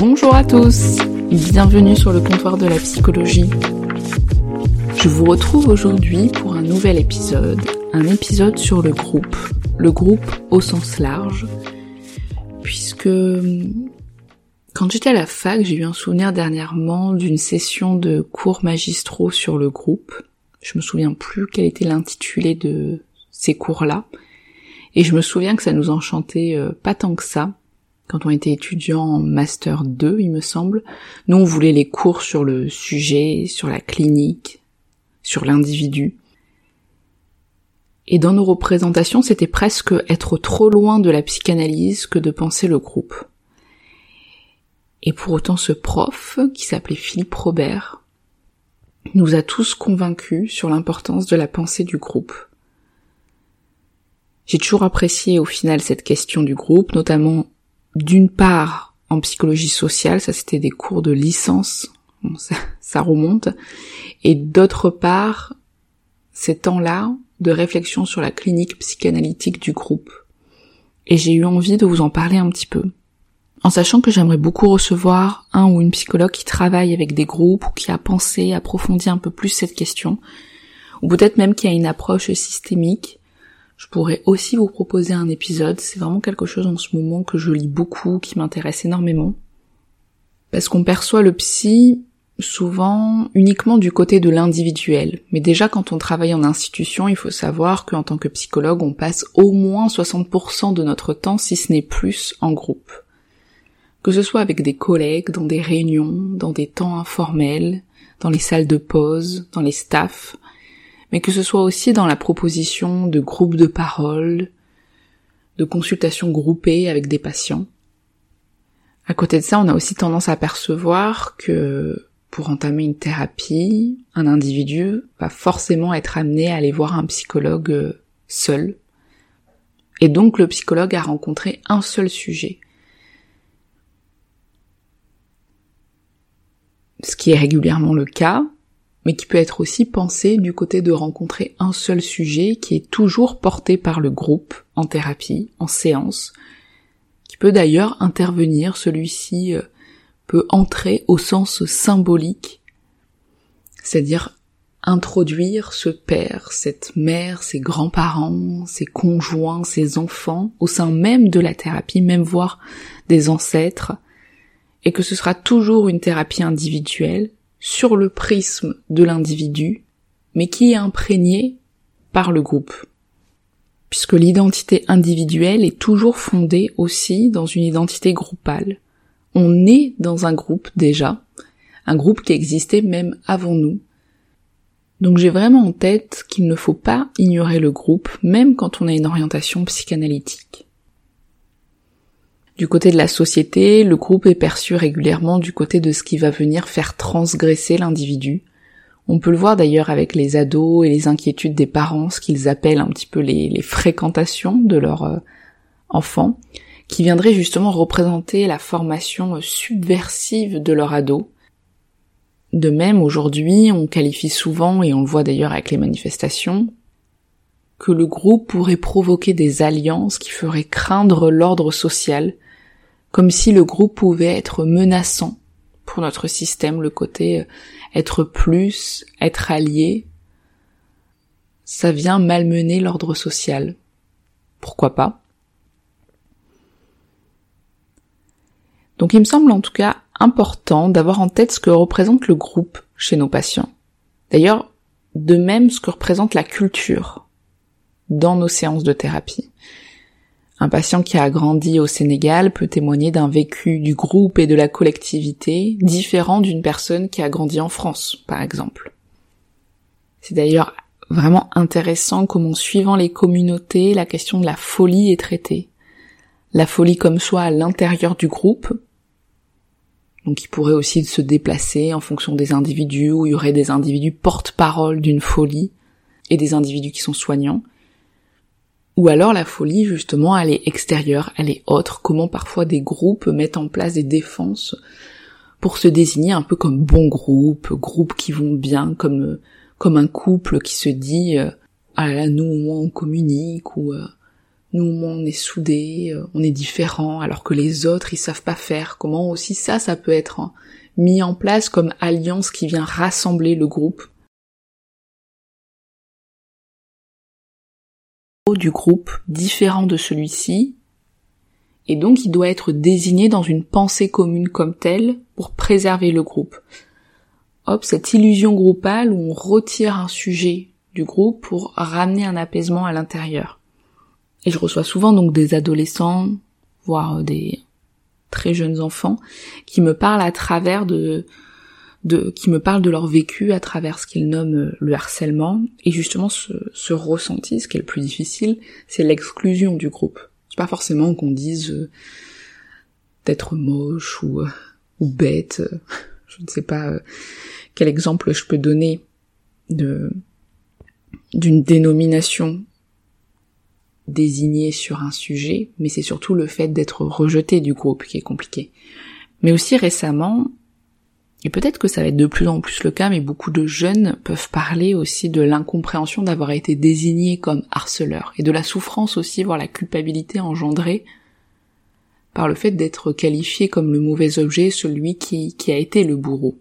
Bonjour à tous, bienvenue sur le comptoir de la psychologie. Je vous retrouve aujourd'hui pour un nouvel épisode, un épisode sur le groupe, le groupe au sens large, puisque quand j'étais à la fac, j'ai eu un souvenir dernièrement d'une session de cours magistraux sur le groupe. Je me souviens plus quel était l'intitulé de ces cours-là, et je me souviens que ça nous enchantait euh, pas tant que ça, quand on était étudiant en master 2, il me semble. Nous, on voulait les cours sur le sujet, sur la clinique, sur l'individu. Et dans nos représentations, c'était presque être trop loin de la psychanalyse que de penser le groupe. Et pour autant, ce prof, qui s'appelait Philippe Robert, nous a tous convaincus sur l'importance de la pensée du groupe. J'ai toujours apprécié au final cette question du groupe, notamment d'une part en psychologie sociale, ça c'était des cours de licence, ça, remonte, et d'autre part ces temps-là de réflexion sur la clinique psychanalytique du groupe. Et j'ai eu envie de vous en parler un petit peu. En sachant que j'aimerais beaucoup recevoir un ou une psychologue qui travaille avec des groupes ou qui a pensé, approfondi un peu plus cette question, ou peut-être même qui a une approche systémique, je pourrais aussi vous proposer un épisode, c'est vraiment quelque chose en ce moment que je lis beaucoup, qui m'intéresse énormément. Parce qu'on perçoit le psy souvent uniquement du côté de l'individuel. Mais déjà quand on travaille en institution, il faut savoir qu'en tant que psychologue, on passe au moins 60% de notre temps, si ce n'est plus, en groupe. Que ce soit avec des collègues, dans des réunions, dans des temps informels, dans les salles de pause, dans les staffs, mais que ce soit aussi dans la proposition de groupes de parole, de consultations groupées avec des patients. À côté de ça, on a aussi tendance à percevoir que pour entamer une thérapie, un individu va forcément être amené à aller voir un psychologue seul. Et donc le psychologue a rencontré un seul sujet. Ce qui est régulièrement le cas, mais qui peut être aussi pensé du côté de rencontrer un seul sujet qui est toujours porté par le groupe en thérapie, en séance, qui peut d'ailleurs intervenir, celui-ci euh, peut entrer au sens symbolique, c'est-à-dire introduire ce père, cette mère, ses grands-parents, ses conjoints, ses enfants au sein même de la thérapie, même voir des ancêtres, et que ce sera toujours une thérapie individuelle, sur le prisme de l'individu, mais qui est imprégné par le groupe. Puisque l'identité individuelle est toujours fondée aussi dans une identité groupale. On est dans un groupe déjà, un groupe qui existait même avant nous. Donc j'ai vraiment en tête qu'il ne faut pas ignorer le groupe, même quand on a une orientation psychanalytique. Du côté de la société, le groupe est perçu régulièrement du côté de ce qui va venir faire transgresser l'individu. On peut le voir d'ailleurs avec les ados et les inquiétudes des parents, ce qu'ils appellent un petit peu les, fréquentations de leurs euh, enfants, qui viendraient justement représenter la formation subversive de leur ado. De même, aujourd'hui, on qualifie souvent, et on le voit d'ailleurs avec les manifestations, que le groupe pourrait provoquer des alliances qui feraient craindre l'ordre social, comme si le groupe pouvait être menaçant pour notre système, le côté euh, être plus, être allié, ça vient malmener l'ordre social. Pourquoi pas? Donc il me semble en tout cas important d'avoir en tête ce que représente le groupe chez nos patients. D'ailleurs, de même ce que représente la culture dans nos séances de thérapie. Un patient qui a grandi au Sénégal peut témoigner d'un vécu du groupe et de la collectivité différent d'une personne qui a grandi en France, par exemple. C'est d'ailleurs vraiment intéressant comment suivant les communautés, la question de la folie est traitée. La folie comme soit à l'intérieur du groupe, donc il pourrait aussi se déplacer en fonction des individus, où il y aurait des individus porte-parole d'une folie, et des individus qui sont soignants, ou alors la folie, justement, elle est extérieure, elle est autre, comment parfois des groupes mettent en place des défenses pour se désigner un peu comme bon groupe, groupe qui vont bien, comme comme un couple qui se dit euh, ah là, nous au moins on communique ou euh, nous au moins on est soudés, euh, on est différents, alors que les autres ils savent pas faire. Comment aussi ça, ça peut être mis en place comme alliance qui vient rassembler le groupe du groupe différent de celui-ci, et donc il doit être désigné dans une pensée commune comme telle pour préserver le groupe. Hop, cette illusion groupale où on retire un sujet du groupe pour ramener un apaisement à l'intérieur. Et je reçois souvent donc des adolescents, voire des très jeunes enfants, qui me parlent à travers de de, qui me parlent de leur vécu à travers ce qu'ils nomment euh, le harcèlement. Et justement, ce, ce ressenti, ce qui est le plus difficile, c'est l'exclusion du groupe. C'est pas forcément qu'on dise euh, d'être moche ou, euh, ou bête. Je ne sais pas quel exemple je peux donner de d'une dénomination désignée sur un sujet, mais c'est surtout le fait d'être rejeté du groupe qui est compliqué. Mais aussi récemment, et peut-être que ça va être de plus en plus le cas, mais beaucoup de jeunes peuvent parler aussi de l'incompréhension d'avoir été désignés comme harceleurs, et de la souffrance aussi, voire la culpabilité engendrée par le fait d'être qualifié comme le mauvais objet, celui qui, qui a été le bourreau.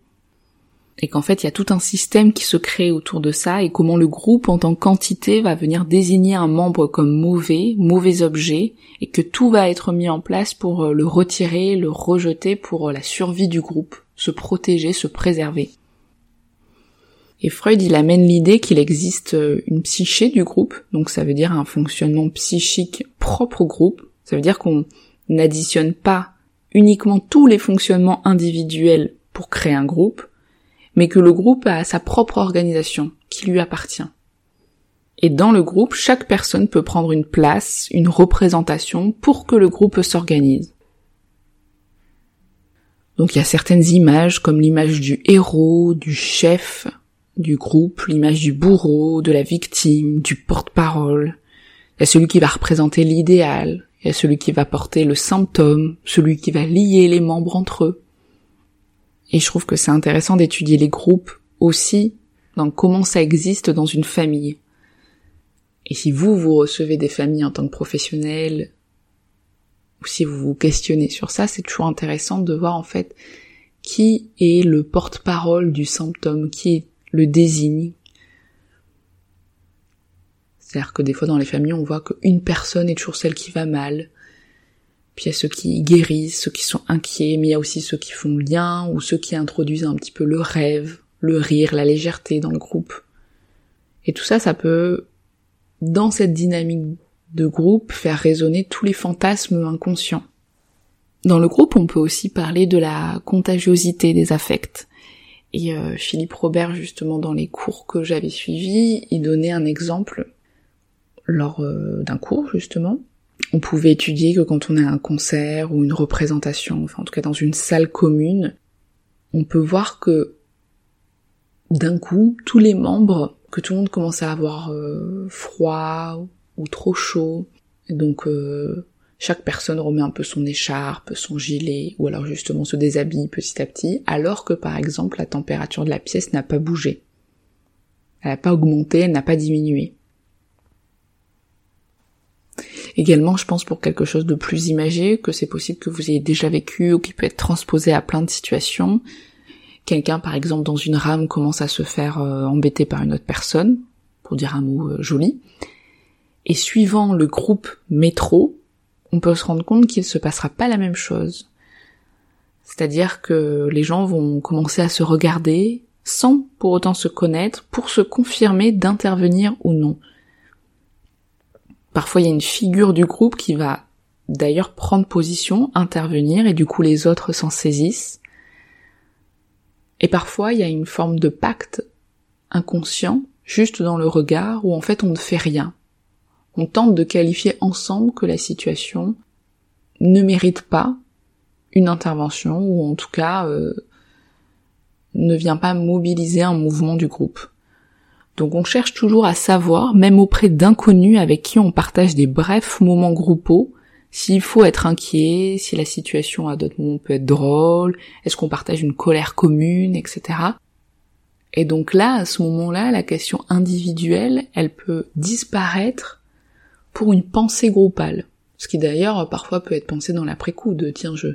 Et qu'en fait, il y a tout un système qui se crée autour de ça, et comment le groupe en tant qu'entité va venir désigner un membre comme mauvais, mauvais objet, et que tout va être mis en place pour le retirer, le rejeter pour la survie du groupe se protéger, se préserver. Et Freud, il amène l'idée qu'il existe euh, une psyché du groupe, donc ça veut dire un fonctionnement psychique propre au groupe, ça veut dire qu'on n'additionne pas uniquement tous les fonctionnements individuels pour créer un groupe, mais que le groupe a sa propre organisation qui lui appartient. Et dans le groupe, chaque personne peut prendre une place, une représentation pour que le groupe s'organise. Donc il y a certaines images comme l'image du héros, du chef du groupe, l'image du bourreau, de la victime, du porte-parole. Il y a celui qui va représenter l'idéal, il y a celui qui va porter le symptôme, celui qui va lier les membres entre eux. Et je trouve que c'est intéressant d'étudier les groupes aussi dans comment ça existe dans une famille. Et si vous, vous recevez des familles en tant que professionnel, ou si vous vous questionnez sur ça, c'est toujours intéressant de voir en fait qui est le porte-parole du symptôme, qui le désigne. C'est-à-dire que des fois dans les familles, on voit qu'une personne est toujours celle qui va mal. Puis il y a ceux qui guérissent, ceux qui sont inquiets, mais il y a aussi ceux qui font lien ou ceux qui introduisent un petit peu le rêve, le rire, la légèreté dans le groupe. Et tout ça, ça peut, dans cette dynamique de groupe faire résonner tous les fantasmes inconscients. Dans le groupe, on peut aussi parler de la contagiosité des affects. Et euh, Philippe Robert, justement, dans les cours que j'avais suivis, il donnait un exemple lors euh, d'un cours, justement. On pouvait étudier que quand on a un concert ou une représentation, enfin en tout cas dans une salle commune, on peut voir que d'un coup, tous les membres, que tout le monde commence à avoir euh, froid ou trop chaud. donc euh, chaque personne remet un peu son écharpe, son gilet, ou alors justement se déshabille petit à petit, alors que par exemple la température de la pièce n'a pas bougé. Elle n'a pas augmenté, elle n'a pas diminué. Également, je pense pour quelque chose de plus imagé, que c'est possible que vous ayez déjà vécu ou qui peut être transposé à plein de situations. Quelqu'un, par exemple, dans une rame commence à se faire euh, embêter par une autre personne, pour dire un mot euh, joli, et suivant le groupe métro, on peut se rendre compte qu'il ne se passera pas la même chose. C'est-à-dire que les gens vont commencer à se regarder sans pour autant se connaître pour se confirmer d'intervenir ou non. Parfois il y a une figure du groupe qui va d'ailleurs prendre position, intervenir, et du coup les autres s'en saisissent. Et parfois, il y a une forme de pacte inconscient, juste dans le regard, où en fait on ne fait rien. On tente de qualifier ensemble que la situation ne mérite pas une intervention, ou en tout cas euh, ne vient pas mobiliser un mouvement du groupe. Donc on cherche toujours à savoir, même auprès d'inconnus avec qui on partage des brefs moments groupaux, s'il faut être inquiet, si la situation à d'autres moments peut être drôle, est-ce qu'on partage une colère commune, etc. Et donc là, à ce moment-là, la question individuelle, elle peut disparaître pour une pensée groupale. Ce qui d'ailleurs parfois peut être pensé dans l'après-coup de tiens je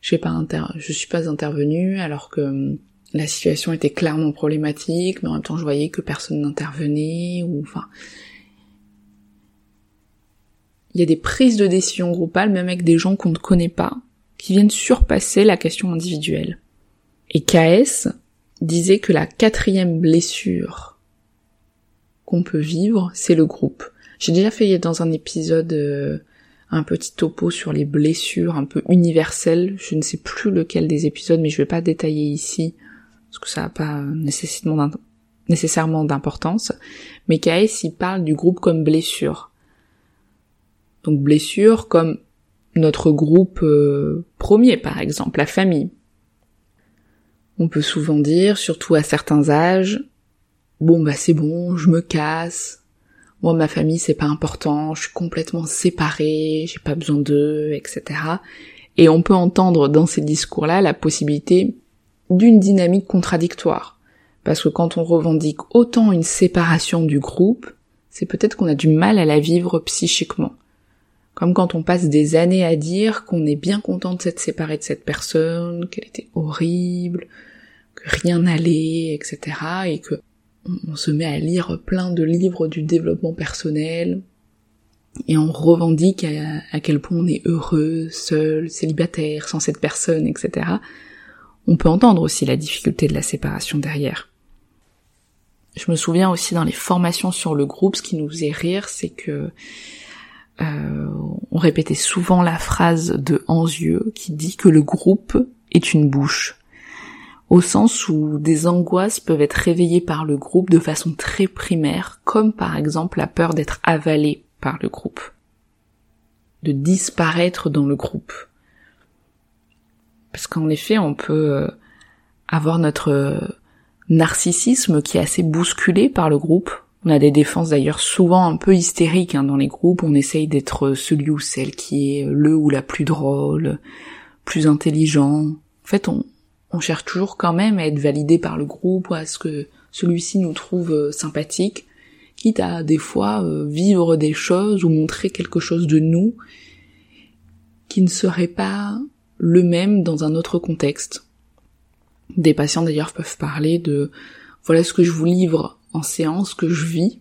je pas inter je suis pas intervenu alors que hum, la situation était clairement problématique, mais en même temps je voyais que personne n'intervenait, ou enfin... Il y a des prises de décision groupales, même avec des gens qu'on ne connaît pas, qui viennent surpasser la question individuelle. Et KS disait que la quatrième blessure qu'on peut vivre, c'est le groupe. J'ai déjà fait dans un épisode euh, un petit topo sur les blessures un peu universelles. Je ne sais plus lequel des épisodes, mais je vais pas détailler ici parce que ça n'a pas nécessairement d'importance, mais KS il parle du groupe comme blessure. Donc blessure comme notre groupe euh, premier par exemple, la famille. On peut souvent dire, surtout à certains âges, bon bah c'est bon, je me casse, moi ma famille c'est pas important, je suis complètement séparée, j'ai pas besoin d'eux, etc. Et on peut entendre dans ces discours-là la possibilité d'une dynamique contradictoire. Parce que quand on revendique autant une séparation du groupe, c'est peut-être qu'on a du mal à la vivre psychiquement. Comme quand on passe des années à dire qu'on est bien content de s'être séparé de cette personne, qu'elle était horrible, que rien n'allait, etc. et que on se met à lire plein de livres du développement personnel, et on revendique à, quel point on est heureux, seul, célibataire, sans cette personne, etc on peut entendre aussi la difficulté de la séparation derrière. Je me souviens aussi dans les formations sur le groupe, ce qui nous faisait rire, c'est que euh, on répétait souvent la phrase de Anzieux qui dit que le groupe est une bouche, au sens où des angoisses peuvent être réveillées par le groupe de façon très primaire, comme par exemple la peur d'être avalé par le groupe, de disparaître dans le groupe. Parce qu'en effet, on peut euh, avoir notre euh, narcissisme qui est assez bousculé par le groupe. On a des défenses d'ailleurs souvent un peu hystériques hein, dans les groupes. On essaye d'être celui ou celle qui est le ou la plus drôle, plus intelligent. En fait, on, on cherche toujours quand même à être validé par le groupe ou à ce que celui-ci nous trouve euh, sympathique, quitte à des fois vivre des choses ou montrer quelque chose de nous qui ne serait pas le même dans un autre contexte. Des patients d'ailleurs peuvent parler de voilà ce que je vous livre en séance, que je vis,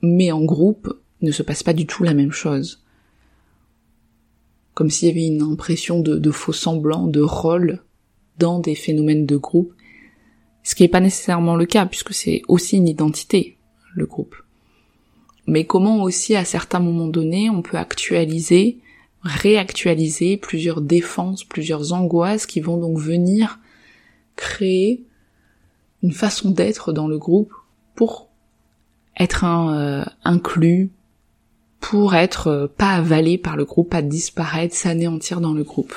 mais en groupe ne se passe pas du tout la même chose. Comme s'il y avait une impression de, faux semblant, de rôle dans des phénomènes de groupe, ce qui n'est pas nécessairement le cas puisque c'est aussi une identité, le groupe. Mais comment aussi à certains moments donnés on peut actualiser réactualiser plusieurs défenses, plusieurs angoisses qui vont donc venir créer une façon d'être dans le groupe pour être euh, inclus, pour être euh, pas avalé par le groupe, pas disparaître, s'anéantir dans le groupe.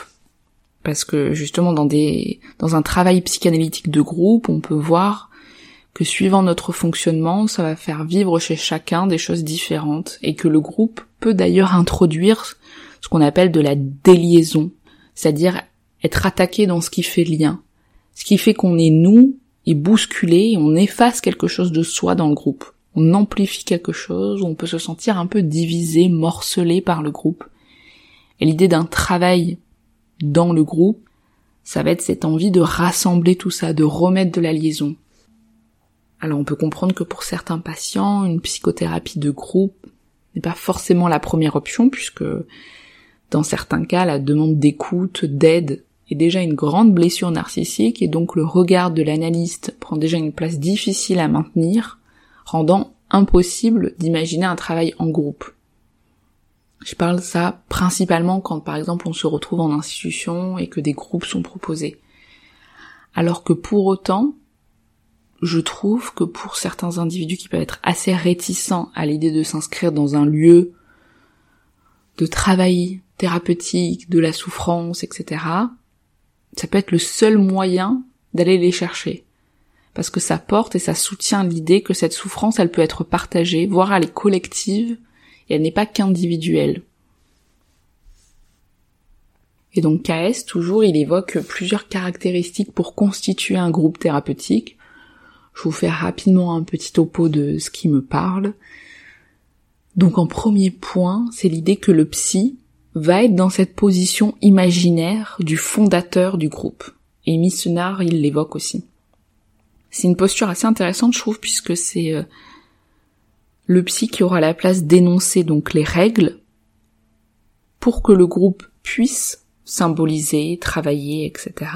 Parce que justement dans des dans un travail psychanalytique de groupe, on peut voir que suivant notre fonctionnement, ça va faire vivre chez chacun des choses différentes et que le groupe peut d'ailleurs introduire ce qu'on appelle de la déliaison, c'est-à-dire être attaqué dans ce qui fait lien, ce qui fait qu'on est nous et bousculé, on efface quelque chose de soi dans le groupe. On amplifie quelque chose, on peut se sentir un peu divisé, morcelé par le groupe. Et l'idée d'un travail dans le groupe, ça va être cette envie de rassembler tout ça, de remettre de la liaison. Alors on peut comprendre que pour certains patients, une psychothérapie de groupe n'est pas forcément la première option puisque dans certains cas, la demande d'écoute, d'aide est déjà une grande blessure narcissique et donc le regard de l'analyste prend déjà une place difficile à maintenir, rendant impossible d'imaginer un travail en groupe. Je parle ça principalement quand par exemple on se retrouve en institution et que des groupes sont proposés. Alors que pour autant, je trouve que pour certains individus qui peuvent être assez réticents à l'idée de s'inscrire dans un lieu de travail thérapeutique, de la souffrance, etc., ça peut être le seul moyen d'aller les chercher. Parce que ça porte et ça soutient l'idée que cette souffrance, elle peut être partagée, voire elle est collective, elle n'est pas qu'individuelle. Et donc KS, toujours, il évoque plusieurs caractéristiques pour constituer un groupe thérapeutique. Je vous fais rapidement un petit topo de ce qui me parle. Donc en premier point, c'est l'idée que le psy va être dans cette position imaginaire du fondateur du groupe. Et Missionnaire, il l'évoque aussi. C'est une posture assez intéressante, je trouve, puisque c'est euh, le psy qui aura la place d'énoncer donc les règles pour que le groupe puisse symboliser, travailler, etc.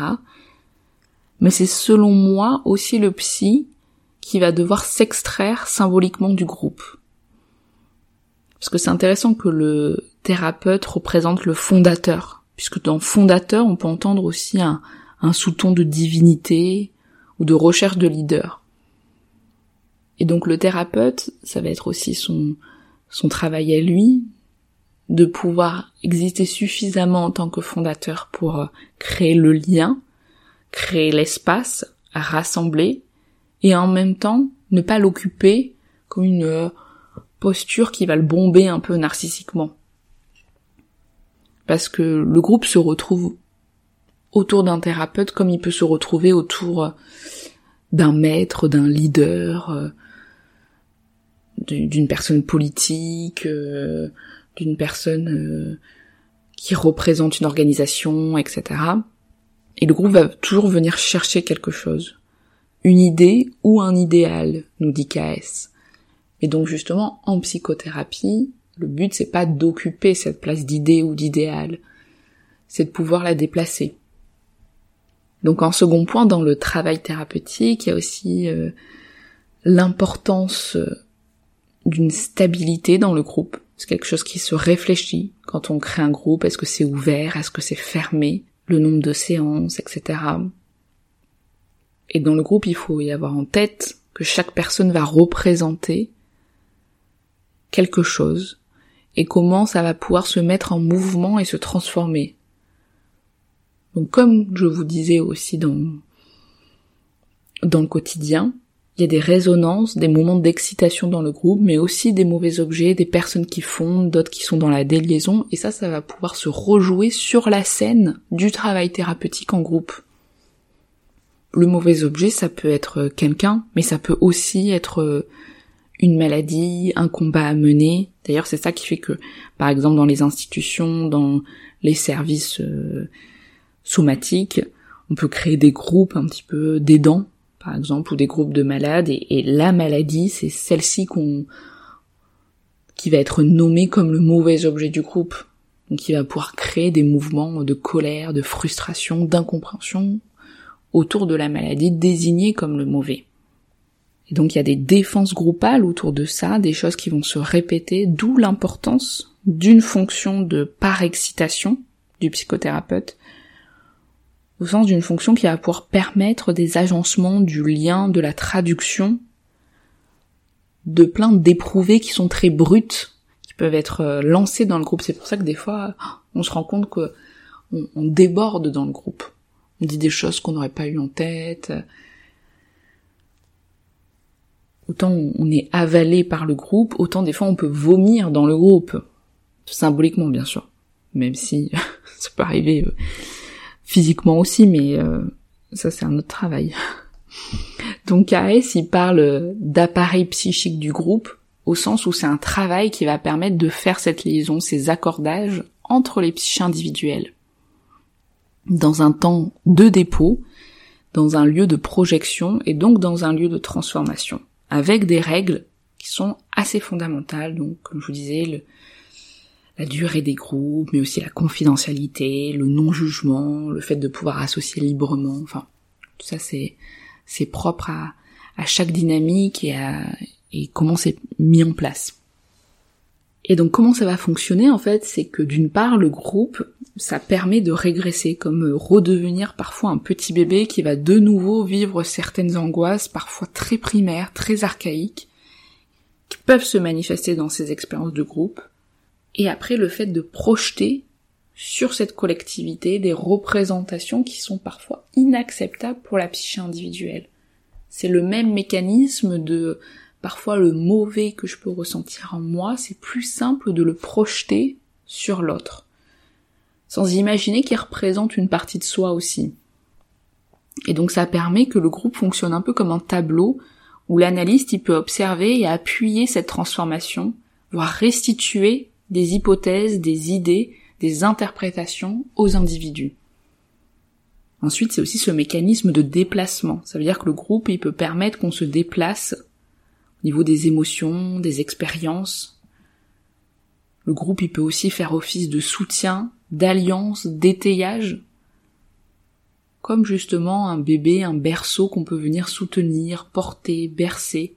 Mais c'est selon moi aussi le psy qui va devoir s'extraire symboliquement du groupe. Parce que c'est intéressant que le thérapeute représente le fondateur, puisque dans fondateur, on peut entendre aussi un, un sous-ton de divinité ou de recherche de leader. Et donc le thérapeute, ça va être aussi son, travail à lui, de pouvoir exister suffisamment en tant que fondateur pour euh, créer le lien, créer l'espace, rassembler, et en même temps ne pas l'occuper comme une euh, posture qui va le bomber un peu narcissiquement. Parce que le groupe se retrouve autour d'un thérapeute comme il peut se retrouver autour euh, d'un maître, d'un leader, d'une personne politique, d'une personne qui représente une organisation, etc. Et le groupe va toujours venir chercher quelque chose. Une idée ou un idéal, nous dit KS. Et donc justement, en psychothérapie, le but c'est pas d'occuper cette place d'idée ou d'idéal, c'est de pouvoir la déplacer. Donc en second point, dans le travail thérapeutique, il y a aussi euh, l'importance euh, d'une stabilité dans le groupe. C'est quelque chose qui se réfléchit quand on crée un groupe. Est-ce que c'est ouvert? Est-ce que c'est fermé? Le nombre de séances, etc. Et dans le groupe, il faut y avoir en tête que chaque personne va représenter quelque chose et comment ça va pouvoir se mettre en mouvement et se transformer. Donc comme je vous disais aussi dans, dans le quotidien, y a des résonances, des moments d'excitation dans le groupe, mais aussi des mauvais objets, des personnes qui fondent, d'autres qui sont dans la déliaison, et ça, ça va pouvoir se rejouer sur la scène du travail thérapeutique en groupe. Le mauvais objet, ça peut être quelqu'un, mais ça peut aussi être une maladie, un combat à mener. D'ailleurs, c'est ça qui fait que, par exemple, dans les institutions, dans les services euh, somatiques, on peut créer des groupes un petit peu d'aidants, par exemple, ou des groupes de malades, et, la maladie, c'est celle-ci qu'on qui va être nommée comme le mauvais objet du groupe, donc qui va pouvoir créer des mouvements de colère, de frustration, d'incompréhension autour de la maladie désignée comme le mauvais. Et donc il y a des défenses groupales autour de ça, des choses qui vont se répéter, d'où l'importance d'une fonction de par-excitation du psychothérapeute, au sens d'une fonction qui va pouvoir permettre des agencements du lien, de la traduction, de plein d'éprouvés qui sont très bruts, qui peuvent être euh, lancés dans le groupe. C'est pour ça que des fois, on se rend compte que on, déborde dans le groupe. On dit des choses qu'on n'aurait pas eu en tête, autant on est avalé par le groupe, autant des fois on peut vomir dans le groupe. Symboliquement bien sûr. Même si ça peut arriver euh, physiquement aussi, mais euh, ça c'est un autre travail. Donc AS il parle d'appareil psychique du groupe, au sens où c'est un travail qui va permettre de faire cette liaison, ces accordages entre les psychiques individuels. Dans un temps de dépôt, dans un lieu de projection et donc dans un lieu de transformation avec des règles qui sont assez fondamentales, donc comme je vous disais, le, la durée des groupes, mais aussi la confidentialité, le non-jugement, le fait de pouvoir associer librement, enfin, tout ça c'est c'est propre à, à chaque dynamique et, et comment c'est mis en place. Et donc comment ça va fonctionner en fait, c'est que d'une part le groupe, ça permet de régresser, comme euh, redevenir parfois un petit bébé qui va de nouveau vivre certaines angoisses, parfois très primaires, très archaïques, qui peuvent se manifester dans ces expériences de groupe. Et après le fait de projeter sur cette collectivité des représentations qui sont parfois inacceptables pour la psyché individuelle. C'est le même mécanisme de parfois le mauvais que je peux ressentir en moi, c'est plus simple de le projeter sur l'autre, sans imaginer qu'il représente une partie de soi aussi. Et donc ça permet que le groupe fonctionne un peu comme un tableau où l'analyste il peut observer et appuyer cette transformation, voire restituer des hypothèses, des idées, des interprétations aux individus. Ensuite, c'est aussi ce mécanisme de déplacement. Ça veut dire que le groupe, il peut permettre qu'on se déplace au niveau des émotions, des expériences. Le groupe, il peut aussi faire office de soutien, d'alliance, d'étayage. Comme justement un bébé, un berceau qu'on peut venir soutenir, porter, bercer.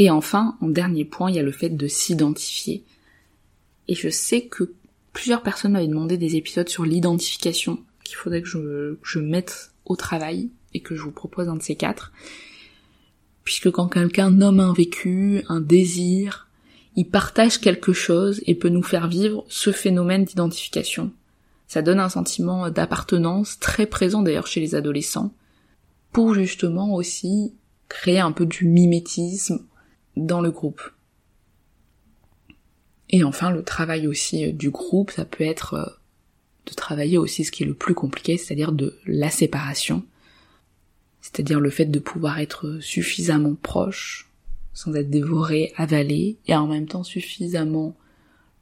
Et enfin, en dernier point, il y a le fait de s'identifier. Et je sais que plusieurs personnes m'avaient demandé des épisodes sur l'identification qu'il faudrait que je, mette au travail et que je vous propose un de ces quatre puisque quand quelqu'un nomme un vécu, un désir, il partage quelque chose et peut nous faire vivre ce phénomène d'identification. Ça donne un sentiment d'appartenance très présent d'ailleurs chez les adolescents, pour justement aussi créer un peu du mimétisme dans le groupe. Et enfin, le travail aussi du groupe, ça peut être euh, de travailler aussi ce qui est le plus compliqué, c'est-à-dire de la séparation c'est-à-dire le fait de pouvoir être suffisamment proche, sans être dévoré, avalé, et en même temps suffisamment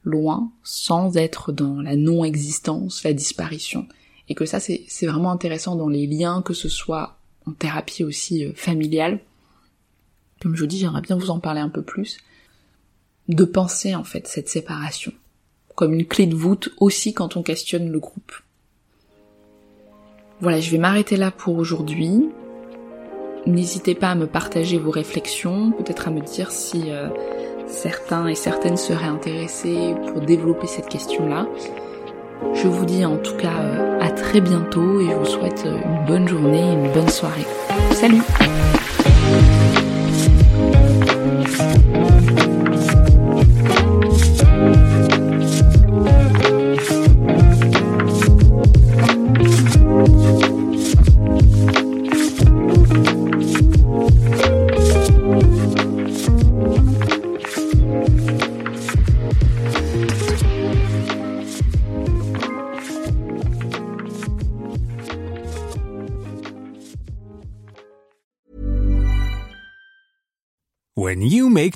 loin, sans être dans la non-existence, la disparition. Et que ça, c'est vraiment intéressant dans les liens, que ce soit en thérapie aussi euh, familiale. Comme je vous dis, j'aimerais bien vous en parler un peu plus. De penser, en fait, cette séparation. Comme une clé de voûte aussi quand on questionne le groupe. Voilà, je vais m'arrêter là pour aujourd'hui. N'hésitez pas à me partager vos réflexions, peut-être à me dire si euh, certains et certaines seraient intéressés pour développer cette question-là. Je vous dis en tout cas euh, à très bientôt et je vous souhaite euh, une bonne journée et une bonne soirée. Salut